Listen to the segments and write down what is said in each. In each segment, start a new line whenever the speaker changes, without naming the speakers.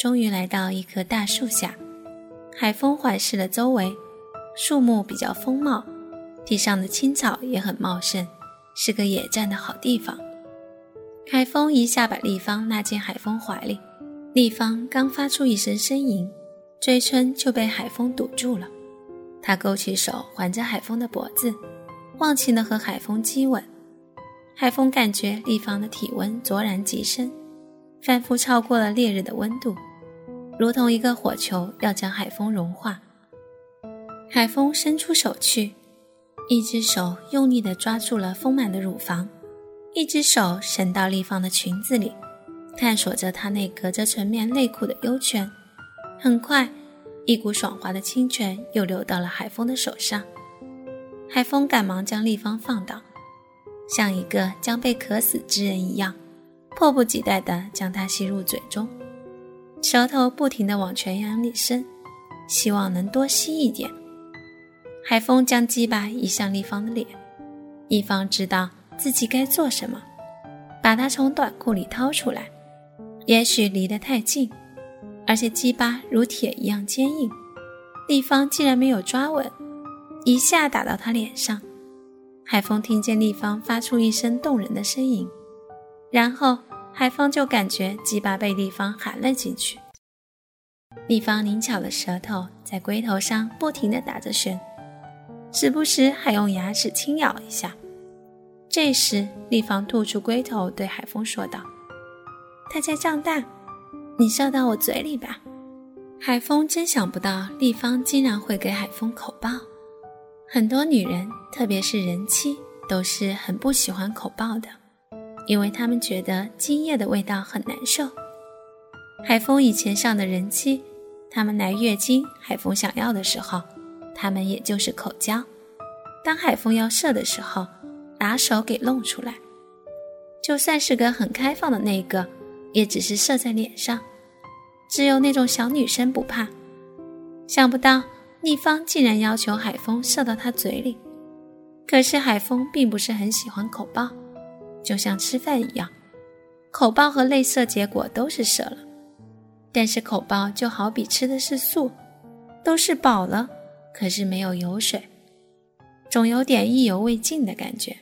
终于来到一棵大树下。海风环视了周围，树木比较丰茂，地上的青草也很茂盛，是个野战的好地方。海风一下把立方拉进海风怀里，立方刚发出一声呻吟，嘴唇就被海风堵住了。他勾起手环着海风的脖子，忘情地和海风激吻。海风感觉立方的体温灼然极深，仿佛超过了烈日的温度，如同一个火球要将海风融化。海风伸出手去，一只手用力地抓住了丰满的乳房，一只手伸到立方的裙子里，探索着她那隔着纯棉内裤的幽泉。很快，一股爽滑的清泉又流到了海风的手上，海风赶忙将立方放倒。像一个将被渴死之人一样，迫不及待地将它吸入嘴中，舌头不停地往泉眼里伸，希望能多吸一点。海风将鸡巴移向立方的脸，一方知道自己该做什么，把它从短裤里掏出来。也许离得太近，而且鸡巴如铁一样坚硬，立方竟然没有抓稳，一下打到他脸上。海风听见立方发出一声动人的呻吟，然后海风就感觉鸡巴被立方含了进去。立方灵巧的舌头在龟头上不停地打着旋，时不时还用牙齿轻咬一下。这时，立方吐出龟头对海风说道：“它在胀大，你射到我嘴里吧。”海风真想不到立方竟然会给海风口爆。很多女人，特别是人妻，都是很不喜欢口爆的，因为他们觉得精液的味道很难受。海风以前上的人妻，他们来月经，海风想要的时候，他们也就是口交；当海风要射的时候，拿手给弄出来。就算是个很开放的那个，也只是射在脸上。只有那种小女生不怕。想不到。逆方竟然要求海风射到他嘴里，可是海风并不是很喜欢口爆，就像吃饭一样，口爆和内射结果都是射了，但是口爆就好比吃的是素，都是饱了，可是没有油水，总有点意犹未尽的感觉。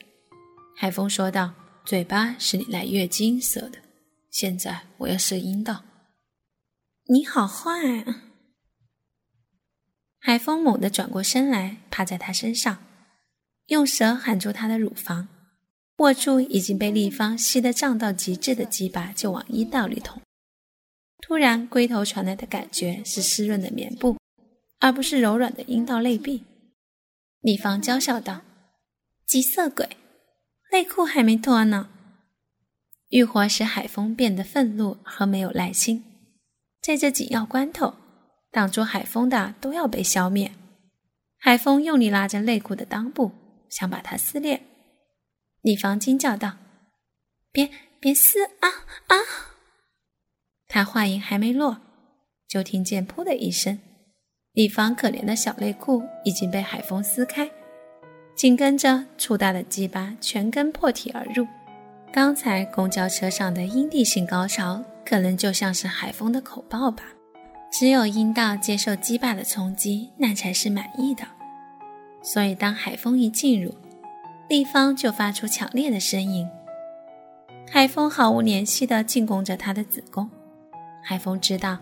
海风说道：“嘴巴是你来月经射的，现在我要射阴道。”你好坏啊！海风猛地转过身来，趴在他身上，用舌含住他的乳房，握住已经被立方吸得胀到极致的鸡巴，就往阴道里捅。突然，龟头传来的感觉是湿润的棉布，而不是柔软的阴道内壁。立方娇笑道：“急色鬼，内裤还没脱呢。”欲火使海风变得愤怒和没有耐心，在这紧要关头。挡住海风的都要被消灭。海风用力拉着内裤的裆部，想把它撕裂。李芳惊叫道：“别别撕啊啊！”他话音还没落，就听见“噗”的一声，李芳可怜的小内裤已经被海风撕开，紧跟着粗大的鸡巴全根破体而入。刚才公交车上的阴蒂性高潮，可能就像是海风的口爆吧。只有阴道接受鸡巴的冲击，那才是满意的。所以，当海风一进入，立方就发出强烈的声音。海风毫无怜惜地进攻着他的子宫。海风知道，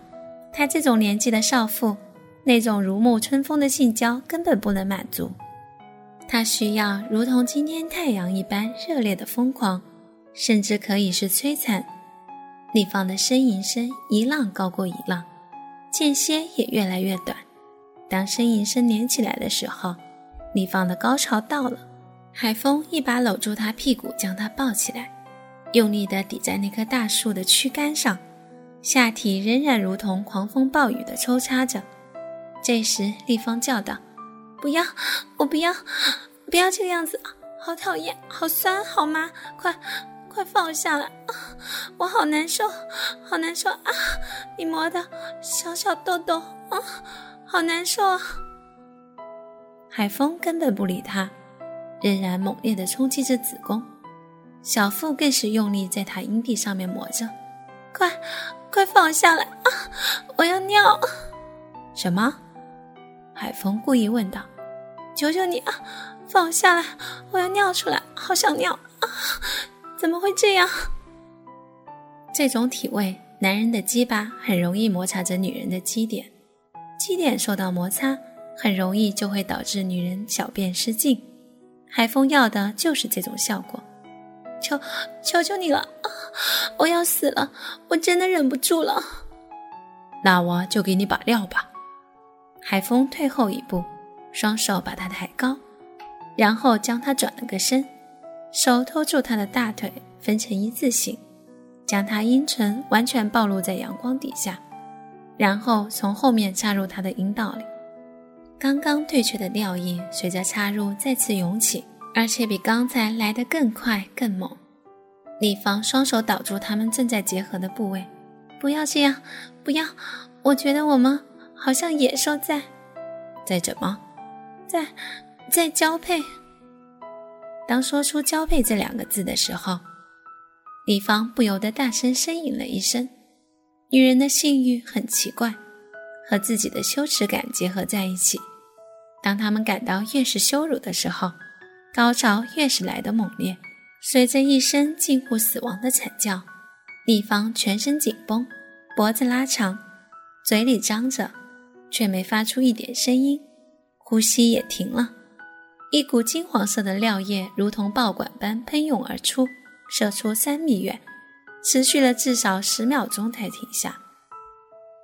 他这种年纪的少妇，那种如沐春风的性交根本不能满足。他需要如同今天太阳一般热烈的疯狂，甚至可以是摧残。立方的呻吟声一浪高过一浪。间歇也越来越短。当呻吟声连起来的时候，丽芳的高潮到了。海风一把搂住她屁股，将她抱起来，用力地抵在那棵大树的躯干上，下体仍然如同狂风暴雨地抽插着。这时，立方叫道：“不要，我不要，不要这个样子，好讨厌，好酸，好麻，快！”快放我下来！我好难受，好难受啊！你磨的小小豆豆啊，好难受啊！海风根本不理他，仍然猛烈地冲击着子宫，小腹更是用力在他阴蒂上面磨着。快，快放下来啊！我要尿。
什么？海风故意问道。
求求你啊，放我下来！我要尿出来，好想尿啊！怎么会这样？
这种体位，男人的鸡巴很容易摩擦着女人的基点，基点受到摩擦，很容易就会导致女人小便失禁。海风要的就是这种效果。
求求求你了！我要死了，我真的忍不住了。
那我就给你把料吧。海风退后一步。双手把他抬高，然后将他转了个身，手托住他的大腿，分成一字形，将他阴唇完全暴露在阳光底下，然后从后面插入他的阴道里。刚刚退却的尿液随着插入再次涌起，而且比刚才来得更快更猛。丽芳双手挡住他们正在结合的部位，
不要这样，不要！我觉得我们好像野兽在，
在怎么？
在，在交配。
当说出“交配”这两个字的时候，李芳不由得大声呻吟了一声。女人的性欲很奇怪，和自己的羞耻感结合在一起。当他们感到越是羞辱的时候，高潮越是来得猛烈。随着一声近乎死亡的惨叫，丽芳全身紧绷，脖子拉长，嘴里张着，却没发出一点声音。呼吸也停了，一股金黄色的尿液如同爆管般喷涌而出，射出三米远，持续了至少十秒钟才停下。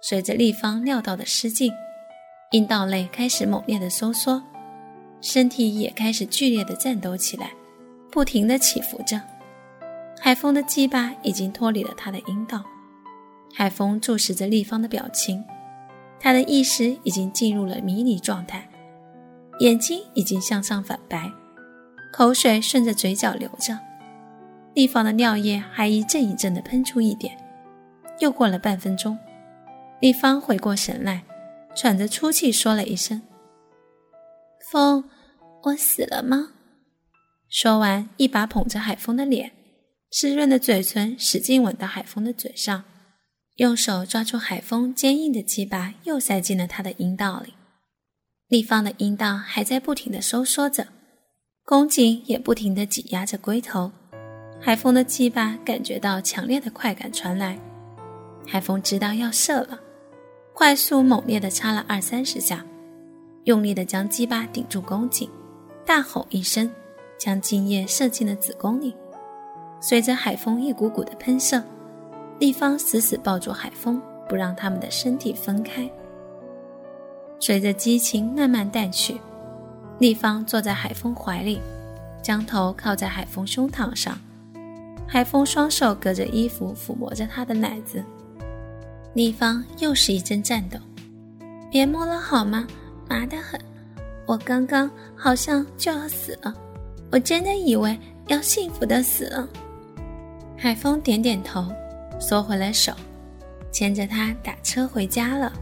随着立方尿道的失禁，阴道内开始猛烈的收缩，身体也开始剧烈的颤抖起来，不停的起伏着。海风的鸡巴已经脱离了他的阴道，海风注视着立方的表情，他的意识已经进入了迷离状态。眼睛已经向上反白，口水顺着嘴角流着，立方的尿液还一阵一阵地喷出一点。又过了半分钟，丽芳回过神来，喘着粗气说了一声：“
风，我死了吗？”
说完，一把捧着海风的脸，湿润的嘴唇使劲吻到海风的嘴上，用手抓住海风坚硬的鸡巴，又塞进了他的阴道里。丽芳的阴道还在不停地收缩着，宫颈也不停地挤压着龟头。海风的鸡巴感觉到强烈的快感传来，海风知道要射了，快速猛烈地插了二三十下，用力地将鸡巴顶住宫颈，大吼一声，将精液射进了子宫里。随着海风一股股的喷射，立方死死抱住海风，不让他们的身体分开。随着激情慢慢淡去，立方坐在海风怀里，将头靠在海风胸膛上。海风双手隔着衣服抚摸着他的奶子。立方又是一阵颤抖，
别摸了好吗？麻得很，我刚刚好像就要死了，我真的以为要幸福的死了。
海风点点头，缩回了手，牵着他打车回家了。